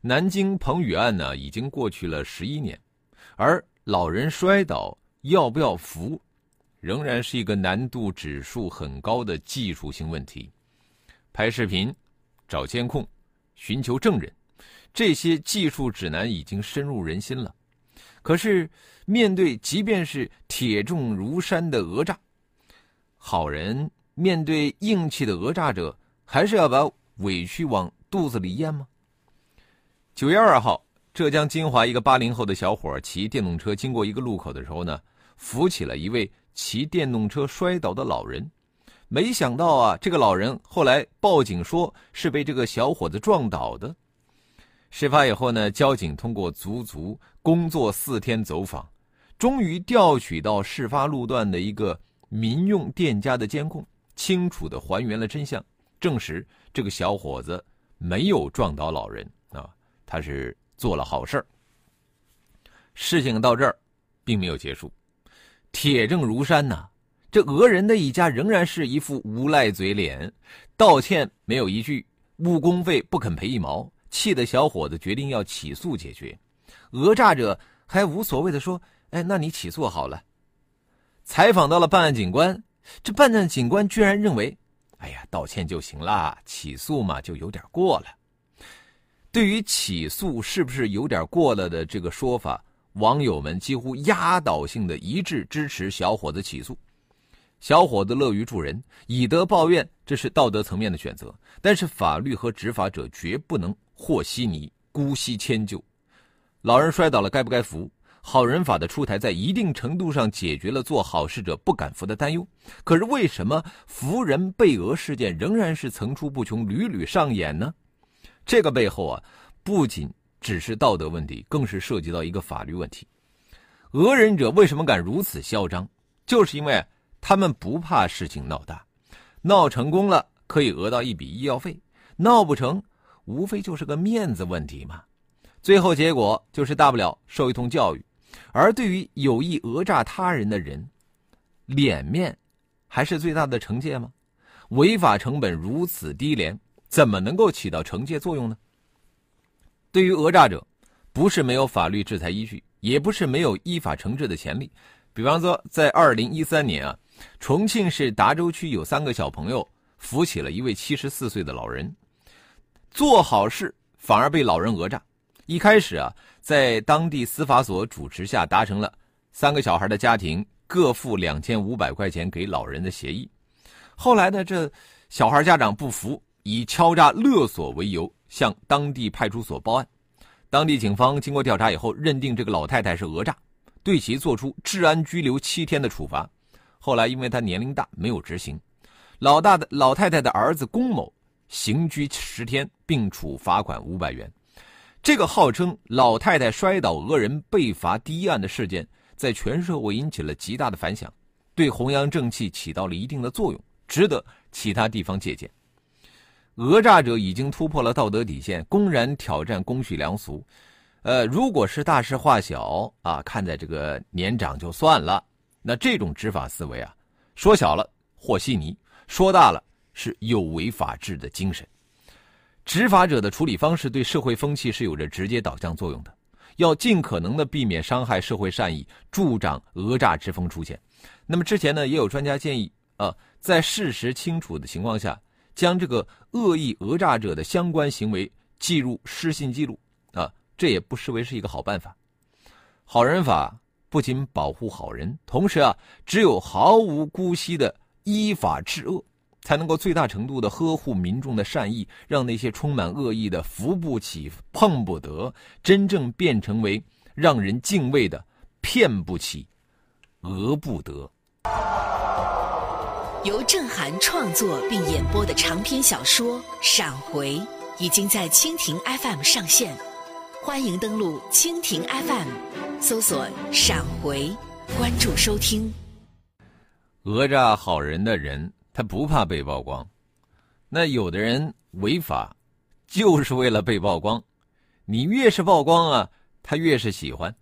南京彭宇案呢，已经过去了十一年，而老人摔倒要不要扶，仍然是一个难度指数很高的技术性问题。拍视频、找监控、寻求证人，这些技术指南已经深入人心了。可是，面对即便是铁证如山的讹诈，好人面对硬气的讹诈者，还是要把委屈往肚子里咽吗？九月二号，浙江金华一个八零后的小伙骑电动车经过一个路口的时候呢，扶起了一位骑电动车摔倒的老人。没想到啊，这个老人后来报警说是被这个小伙子撞倒的。事发以后呢，交警通过足足工作四天走访，终于调取到事发路段的一个民用店家的监控，清楚的还原了真相，证实这个小伙子没有撞倒老人。他是做了好事儿。事情到这儿，并没有结束，铁证如山呐。这讹人的一家仍然是一副无赖嘴脸，道歉没有一句，误工费不肯赔一毛，气得小伙子决定要起诉解决。讹诈者还无所谓的说：“哎，那你起诉好了。”采访到了办案警官，这办案警官居然认为：“哎呀，道歉就行了，起诉嘛就有点过了。”对于起诉是不是有点过了的这个说法，网友们几乎压倒性的一致支持小伙子起诉。小伙子乐于助人，以德报怨，这是道德层面的选择。但是法律和执法者绝不能和稀泥、姑息迁就。老人摔倒了，该不该扶？好人法的出台，在一定程度上解决了做好事者不敢扶的担忧。可是为什么扶人被讹事件仍然是层出不穷、屡屡上演呢？这个背后啊，不仅只是道德问题，更是涉及到一个法律问题。讹人者为什么敢如此嚣张？就是因为他们不怕事情闹大，闹成功了可以讹到一笔医药费，闹不成，无非就是个面子问题嘛。最后结果就是大不了受一通教育。而对于有意讹诈他人的人，脸面还是最大的惩戒吗？违法成本如此低廉。怎么能够起到惩戒作用呢？对于讹诈者，不是没有法律制裁依据，也不是没有依法惩治的潜力。比方说，在二零一三年啊，重庆市达州区有三个小朋友扶起了一位七十四岁的老人，做好事反而被老人讹诈。一开始啊，在当地司法所主持下达成了三个小孩的家庭各付两千五百块钱给老人的协议。后来呢，这小孩家长不服。以敲诈勒索为由向当地派出所报案，当地警方经过调查以后，认定这个老太太是讹诈，对其作出治安拘留七天的处罚。后来因为她年龄大，没有执行。老大的老太太的儿子龚某刑拘十天，并处罚款五百元。这个号称老太太摔倒讹人被罚第一案的事件，在全社会引起了极大的反响，对弘扬正气起到了一定的作用，值得其他地方借鉴。讹诈者已经突破了道德底线，公然挑战公序良俗。呃，如果是大事化小啊，看在这个年长就算了。那这种执法思维啊，说小了和稀泥，说大了是有违法治的精神。执法者的处理方式对社会风气是有着直接导向作用的，要尽可能的避免伤害社会善意，助长讹诈之风出现。那么之前呢，也有专家建议啊，在事实清楚的情况下。将这个恶意讹诈者的相关行为记入失信记录啊，这也不失为是一个好办法。好人法不仅保护好人，同时啊，只有毫无姑息的依法治恶，才能够最大程度的呵护民众的善意，让那些充满恶意的扶不起、碰不得，真正变成为让人敬畏的骗不起、讹不得。由郑涵创作并演播的长篇小说《闪回》，已经在蜻蜓 FM 上线，欢迎登录蜻蜓 FM，搜索“闪回”，关注收听。讹诈好人的人，他不怕被曝光。那有的人违法，就是为了被曝光。你越是曝光啊，他越是喜欢。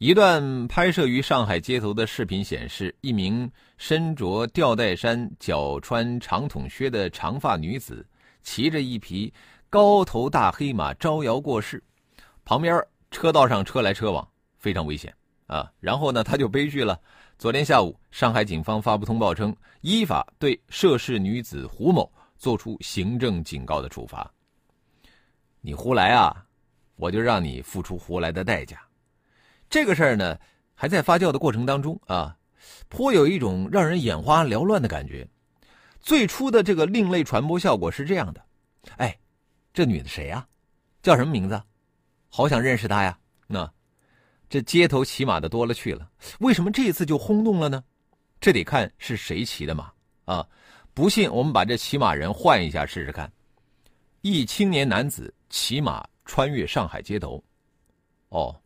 一段拍摄于上海街头的视频显示，一名身着吊带衫、脚穿长筒靴的长发女子，骑着一匹高头大黑马招摇过市，旁边车道上车来车往，非常危险啊！然后呢，他就悲剧了。昨天下午，上海警方发布通报称，依法对涉事女子胡某作出行政警告的处罚。你胡来啊，我就让你付出胡来的代价。这个事儿呢，还在发酵的过程当中啊，颇有一种让人眼花缭乱的感觉。最初的这个另类传播效果是这样的：哎，这女的谁呀？叫什么名字？好想认识她呀！那这街头骑马的多了去了，为什么这次就轰动了呢？这得看是谁骑的马啊！不信，我们把这骑马人换一下试试看。一青年男子骑马穿越上海街头，哦。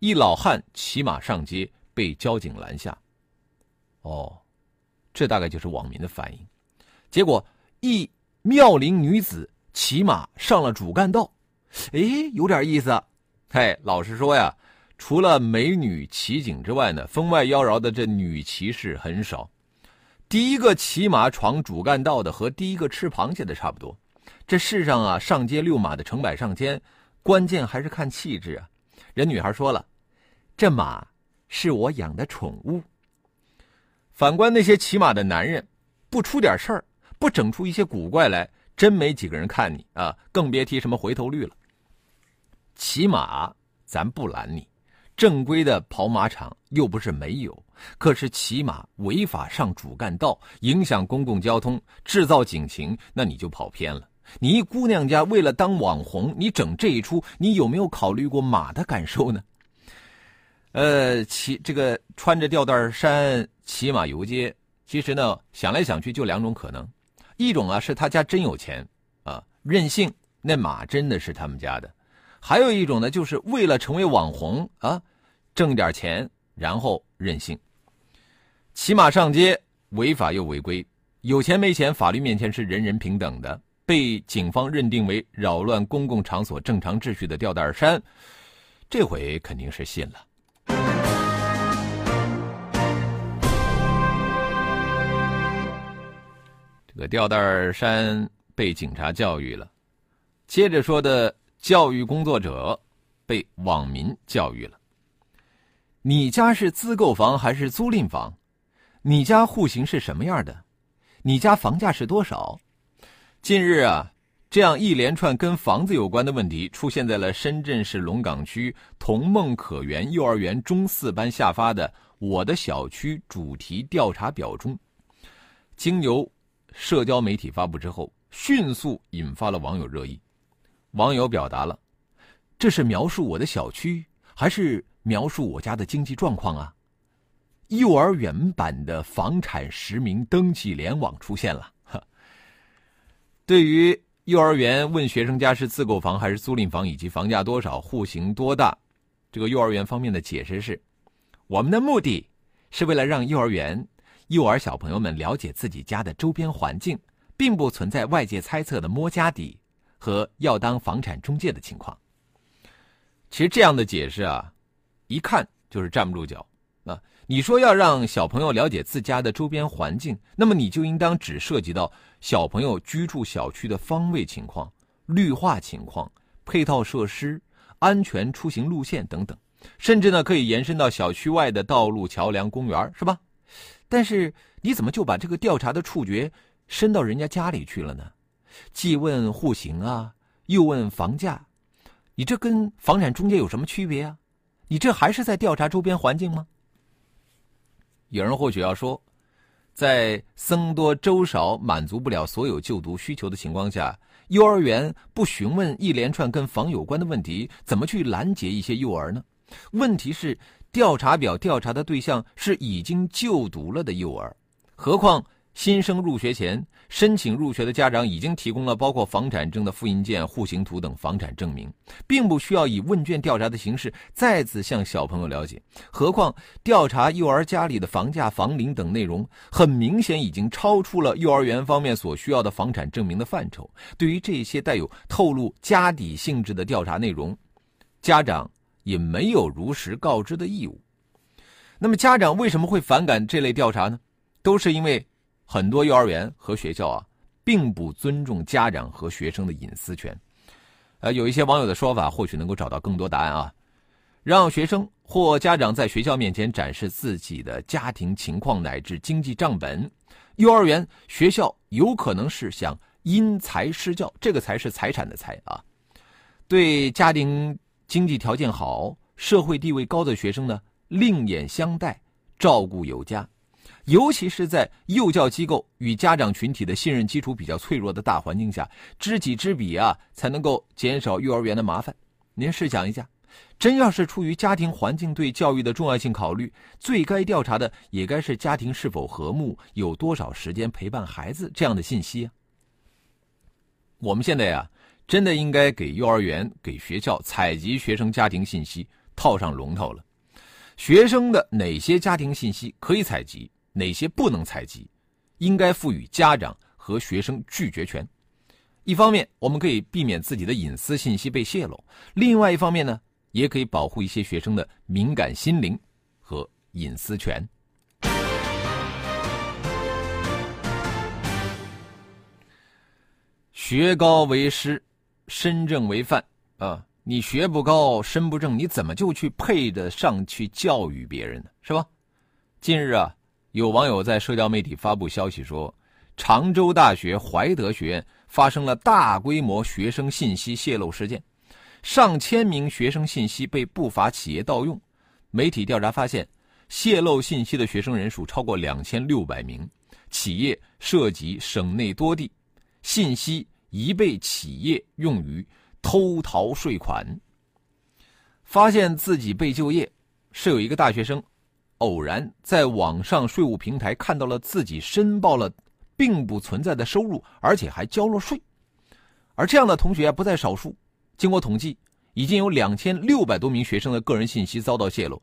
一老汉骑马上街，被交警拦下。哦，这大概就是网民的反应。结果，一妙龄女子骑马上了主干道，哎，有点意思。嘿，老实说呀，除了美女骑警之外呢，风外妖娆的这女骑士很少。第一个骑马闯主干道的和第一个吃螃蟹的差不多。这世上啊，上街遛马的成百上千，关键还是看气质啊。人女孩说了：“这马是我养的宠物。”反观那些骑马的男人，不出点事儿，不整出一些古怪来，真没几个人看你啊！更别提什么回头率了。骑马咱不拦你，正规的跑马场又不是没有。可是骑马违法上主干道，影响公共交通，制造警情，那你就跑偏了。你一姑娘家为了当网红，你整这一出，你有没有考虑过马的感受呢？呃，骑这个穿着吊带衫骑马游街，其实呢，想来想去就两种可能：一种啊是他家真有钱啊，任性，那马真的是他们家的；还有一种呢，就是为了成为网红啊，挣点钱然后任性。骑马上街违法又违规，有钱没钱，法律面前是人人平等的。被警方认定为扰乱公共场所正常秩序的吊带衫，这回肯定是信了。这个吊带衫被警察教育了，接着说的教育工作者被网民教育了。你家是自购房还是租赁房？你家户型是什么样的？你家房价是多少？近日啊，这样一连串跟房子有关的问题出现在了深圳市龙岗区童梦可园幼儿园中四班下发的“我的小区”主题调查表中。经由社交媒体发布之后，迅速引发了网友热议。网友表达了：“这是描述我的小区，还是描述我家的经济状况啊？”幼儿园版的房产实名登记联网出现了。对于幼儿园问学生家是自购房还是租赁房，以及房价多少、户型多大，这个幼儿园方面的解释是：我们的目的是为了让幼儿园幼儿小朋友们了解自己家的周边环境，并不存在外界猜测的摸家底和要当房产中介的情况。其实这样的解释啊，一看就是站不住脚。啊，你说要让小朋友了解自家的周边环境，那么你就应当只涉及到小朋友居住小区的方位情况、绿化情况、配套设施、安全出行路线等等，甚至呢可以延伸到小区外的道路、桥梁、公园，是吧？但是你怎么就把这个调查的触觉伸到人家家里去了呢？既问户型啊，又问房价，你这跟房产中介有什么区别啊？你这还是在调查周边环境吗？有人或许要说，在僧多粥少、满足不了所有就读需求的情况下，幼儿园不询问一连串跟房有关的问题，怎么去拦截一些幼儿呢？问题是，调查表调查的对象是已经就读了的幼儿，何况新生入学前申请入学的家长已经提供了包括房产证的复印件、户型图等房产证明，并不需要以问卷调查的形式再次向小朋友了解。何况调查幼儿家里的房价、房龄等内容，很明显已经超出了幼儿园方面所需要的房产证明的范畴。对于这些带有透露家底性质的调查内容，家长也没有如实告知的义务。那么，家长为什么会反感这类调查呢？都是因为。很多幼儿园和学校啊，并不尊重家长和学生的隐私权。呃，有一些网友的说法，或许能够找到更多答案啊。让学生或家长在学校面前展示自己的家庭情况乃至经济账本，幼儿园、学校有可能是想因材施教，这个“才是财产的“财”啊。对家庭经济条件好、社会地位高的学生呢，另眼相待，照顾有加。尤其是在幼教机构与家长群体的信任基础比较脆弱的大环境下，知己知彼啊，才能够减少幼儿园的麻烦。您试想一下，真要是出于家庭环境对教育的重要性考虑，最该调查的也该是家庭是否和睦，有多少时间陪伴孩子这样的信息啊。我们现在呀，真的应该给幼儿园、给学校采集学生家庭信息套上龙头了。学生的哪些家庭信息可以采集？哪些不能采集，应该赋予家长和学生拒绝权。一方面，我们可以避免自己的隐私信息被泄露；另外一方面呢，也可以保护一些学生的敏感心灵和隐私权。学高为师，身正为范啊！你学不高，身不正，你怎么就去配得上去教育别人呢？是吧？近日啊。有网友在社交媒体发布消息说，常州大学怀德学院发生了大规模学生信息泄露事件，上千名学生信息被不法企业盗用。媒体调查发现，泄露信息的学生人数超过两千六百名，企业涉及省内多地，信息已被企业用于偷逃税款。发现自己被就业，是有一个大学生。偶然在网上税务平台看到了自己申报了并不存在的收入，而且还交了税，而这样的同学不在少数。经过统计，已经有两千六百多名学生的个人信息遭到泄露，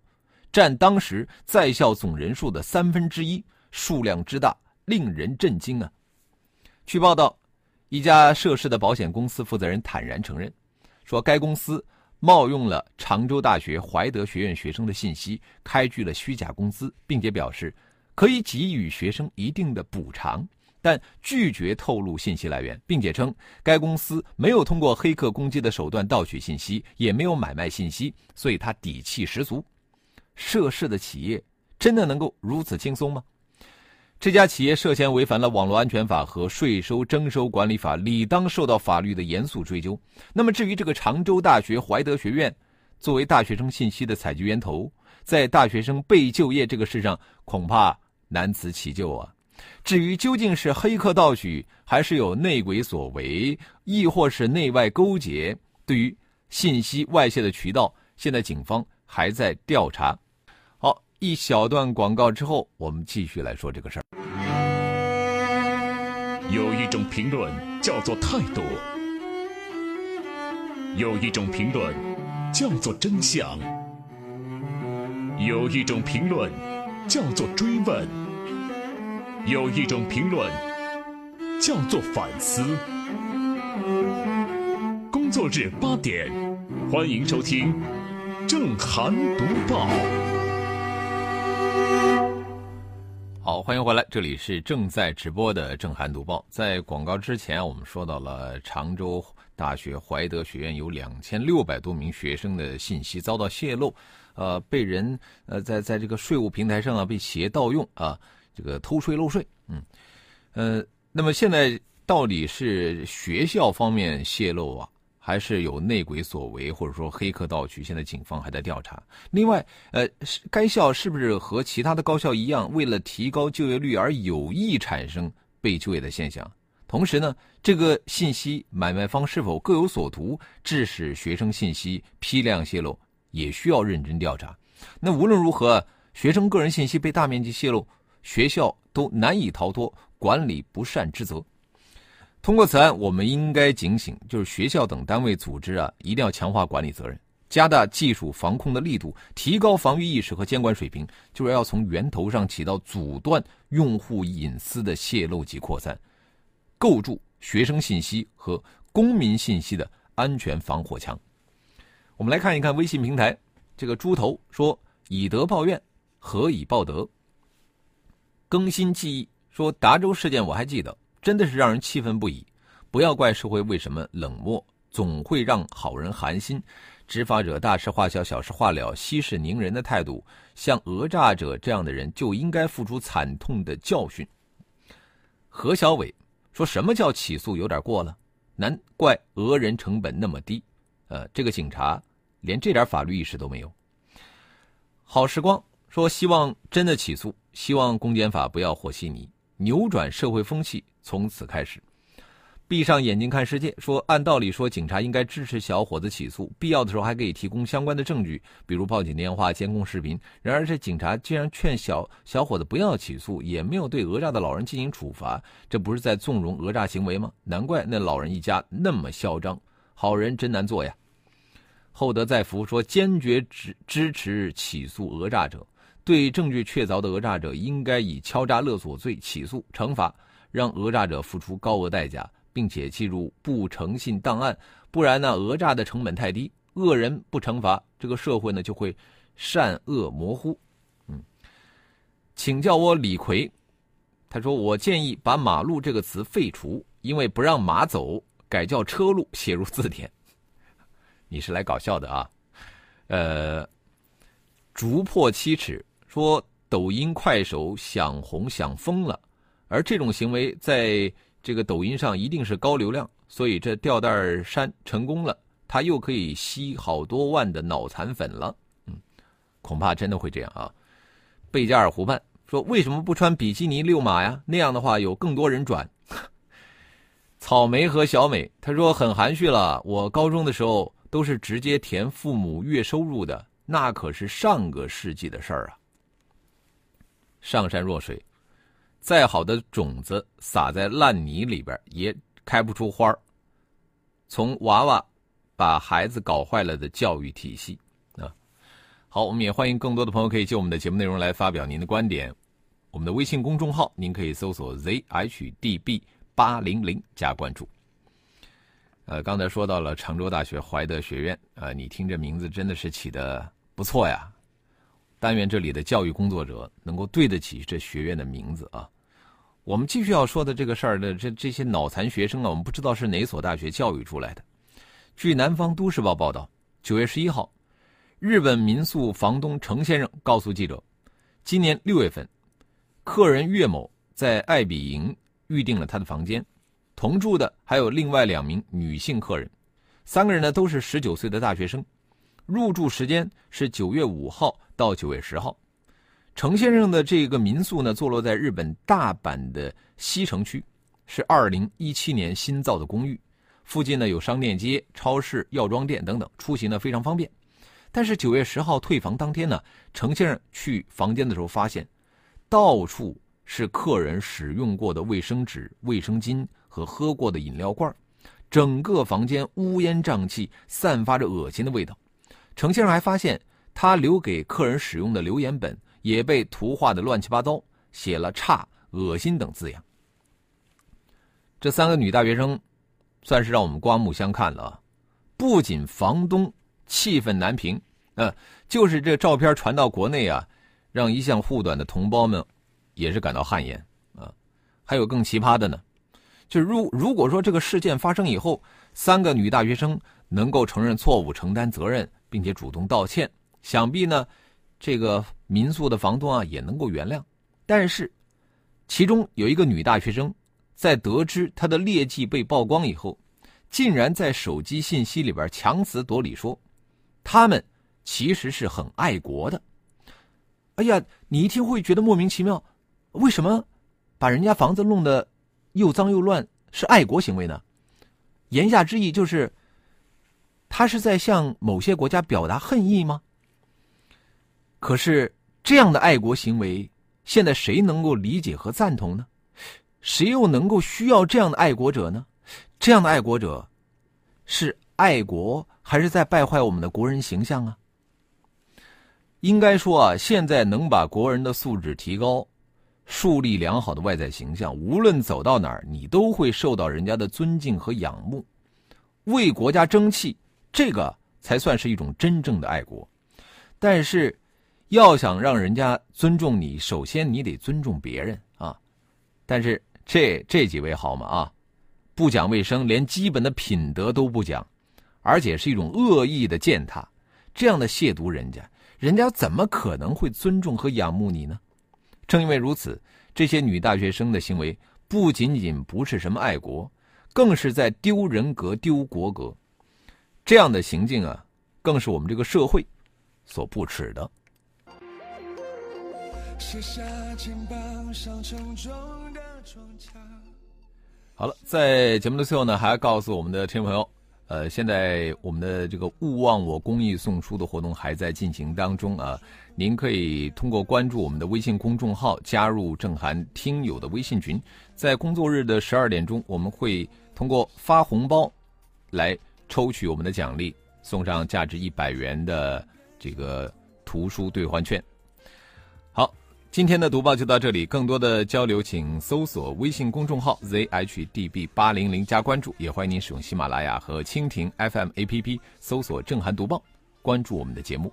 占当时在校总人数的三分之一，数量之大令人震惊啊！据报道，一家涉事的保险公司负责人坦然承认，说该公司。冒用了常州大学怀德学院学生的信息，开具了虚假工资，并且表示可以给予学生一定的补偿，但拒绝透露信息来源，并且称该公司没有通过黑客攻击的手段盗取信息，也没有买卖信息，所以他底气十足。涉事的企业真的能够如此轻松吗？这家企业涉嫌违反了网络安全法和税收征收管理法，理当受到法律的严肃追究。那么，至于这个常州大学怀德学院，作为大学生信息的采集源头，在大学生被就业这个事上，恐怕难辞其咎啊。至于究竟是黑客盗取，还是有内鬼所为，亦或是内外勾结，对于信息外泄的渠道，现在警方还在调查。一小段广告之后，我们继续来说这个事儿。有一种评论叫做态度，有一种评论叫做真相，有一种评论叫做追问，有一种评论叫做反思。工作日八点，欢迎收听《正涵读报》。好，欢迎回来，这里是正在直播的正涵读报。在广告之前，我们说到了常州大学怀德学院有两千六百多名学生的信息遭到泄露，呃，被人呃在在这个税务平台上啊被企业盗用啊，这个偷税漏税，嗯，呃，那么现在到底是学校方面泄露啊？还是有内鬼所为，或者说黑客盗取，现在警方还在调查。另外，呃，该校是不是和其他的高校一样，为了提高就业率而有意产生被就业的现象？同时呢，这个信息买卖方是否各有所图，致使学生信息批量泄露，也需要认真调查。那无论如何，学生个人信息被大面积泄露，学校都难以逃脱。管理不善之责。通过此案，我们应该警醒，就是学校等单位组织啊，一定要强化管理责任，加大技术防控的力度，提高防御意识和监管水平，就是要从源头上起到阻断用户隐私的泄露及扩散，构筑学生信息和公民信息的安全防火墙。我们来看一看微信平台，这个猪头说：“以德报怨，何以报德？”更新记忆说：“达州事件我还记得。”真的是让人气愤不已，不要怪社会为什么冷漠，总会让好人寒心。执法者大事化小，小事化了，息事宁人的态度，像讹诈者这样的人就应该付出惨痛的教训。何小伟说什么叫起诉有点过了？难怪讹人成本那么低。呃，这个警察连这点法律意识都没有。好时光说希望真的起诉，希望公检法不要和稀泥，扭转社会风气。从此开始，闭上眼睛看世界。说按道理说，警察应该支持小伙子起诉，必要的时候还可以提供相关的证据，比如报警电话、监控视频。然而，这警察竟然劝小小伙子不要起诉，也没有对讹诈的老人进行处罚，这不是在纵容讹诈行为吗？难怪那老人一家那么嚣张，好人真难做呀。厚德载福说，坚决支支持起诉讹诈者，对证据确凿的讹诈者，应该以敲诈勒索罪起诉惩罚。让讹诈者付出高额代价，并且记入不诚信档案，不然呢，讹诈的成本太低，恶人不惩罚，这个社会呢就会善恶模糊。嗯，请叫我李逵。他说：“我建议把‘马路’这个词废除，因为不让马走，改叫车路，写入字典。”你是来搞笑的啊？呃，逐破七尺说抖音、快手想红想疯了。而这种行为在这个抖音上一定是高流量，所以这吊带衫成功了，他又可以吸好多万的脑残粉了。嗯，恐怕真的会这样啊。贝加尔湖畔说：“为什么不穿比基尼遛马呀？那样的话有更多人转。”草莓和小美他说：“很含蓄了，我高中的时候都是直接填父母月收入的，那可是上个世纪的事儿啊。”上善若水。再好的种子撒在烂泥里边也开不出花从娃娃把孩子搞坏了的教育体系啊！好，我们也欢迎更多的朋友可以就我们的节目内容来发表您的观点。我们的微信公众号您可以搜索 zhdb 八零零加关注。呃，刚才说到了常州大学怀德学院啊，你听这名字真的是起的不错呀！但愿这里的教育工作者能够对得起这学院的名字啊！我们继续要说的这个事儿的这这些脑残学生啊，我们不知道是哪所大学教育出来的。据南方都市报报道，九月十一号，日本民宿房东程先生告诉记者，今年六月份，客人岳某在爱比营预定了他的房间，同住的还有另外两名女性客人，三个人呢都是十九岁的大学生，入住时间是九月五号到九月十号。程先生的这个民宿呢，坐落在日本大阪的西城区，是二零一七年新造的公寓，附近呢有商店街、超市、药妆店等等，出行呢非常方便。但是九月十号退房当天呢，程先生去房间的时候发现，到处是客人使用过的卫生纸、卫生巾和喝过的饮料罐，整个房间乌烟瘴气，散发着恶心的味道。程先生还发现，他留给客人使用的留言本。也被图画的乱七八糟，写了“差”“恶心”等字样。这三个女大学生，算是让我们刮目相看了。不仅房东气愤难平，呃，就是这照片传到国内啊，让一向护短的同胞们也是感到汗颜啊。还有更奇葩的呢，就如如果说这个事件发生以后，三个女大学生能够承认错误、承担责任，并且主动道歉，想必呢。这个民宿的房东啊也能够原谅，但是，其中有一个女大学生，在得知她的劣迹被曝光以后，竟然在手机信息里边强词夺理说，他们其实是很爱国的。哎呀，你一听会觉得莫名其妙，为什么把人家房子弄得又脏又乱是爱国行为呢？言下之意就是，他是在向某些国家表达恨意吗？可是这样的爱国行为，现在谁能够理解和赞同呢？谁又能够需要这样的爱国者呢？这样的爱国者，是爱国还是在败坏我们的国人形象啊？应该说啊，现在能把国人的素质提高，树立良好的外在形象，无论走到哪儿，你都会受到人家的尊敬和仰慕，为国家争气，这个才算是一种真正的爱国。但是，要想让人家尊重你，首先你得尊重别人啊。但是。这这几位好吗？啊，不讲卫生，连基本的品德都不讲，而且是一种恶意的践踏，这样的亵渎人家，人家怎么可能会尊重和仰慕你呢？正因为如此，这些女大学生的行为不仅仅不是什么爱国，更是在丢人格、丢国格。这样的行径啊，更是我们这个社会所不耻的。卸下肩膀上沉重的装甲好了，在节目的最后呢，还要告诉我们的听众朋友，呃，现在我们的这个“勿忘我”公益送书的活动还在进行当中啊。您可以通过关注我们的微信公众号，加入郑涵听友的微信群，在工作日的十二点钟，我们会通过发红包来抽取我们的奖励，送上价值一百元的这个图书兑换券。今天的读报就到这里，更多的交流请搜索微信公众号 zhdb 八零零加关注，也欢迎您使用喜马拉雅和蜻蜓 FM APP 搜索“正涵读报”，关注我们的节目。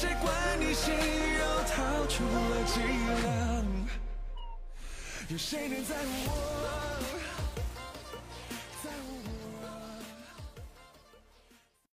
谁管你心又掏出了脊梁？有谁能在乎我？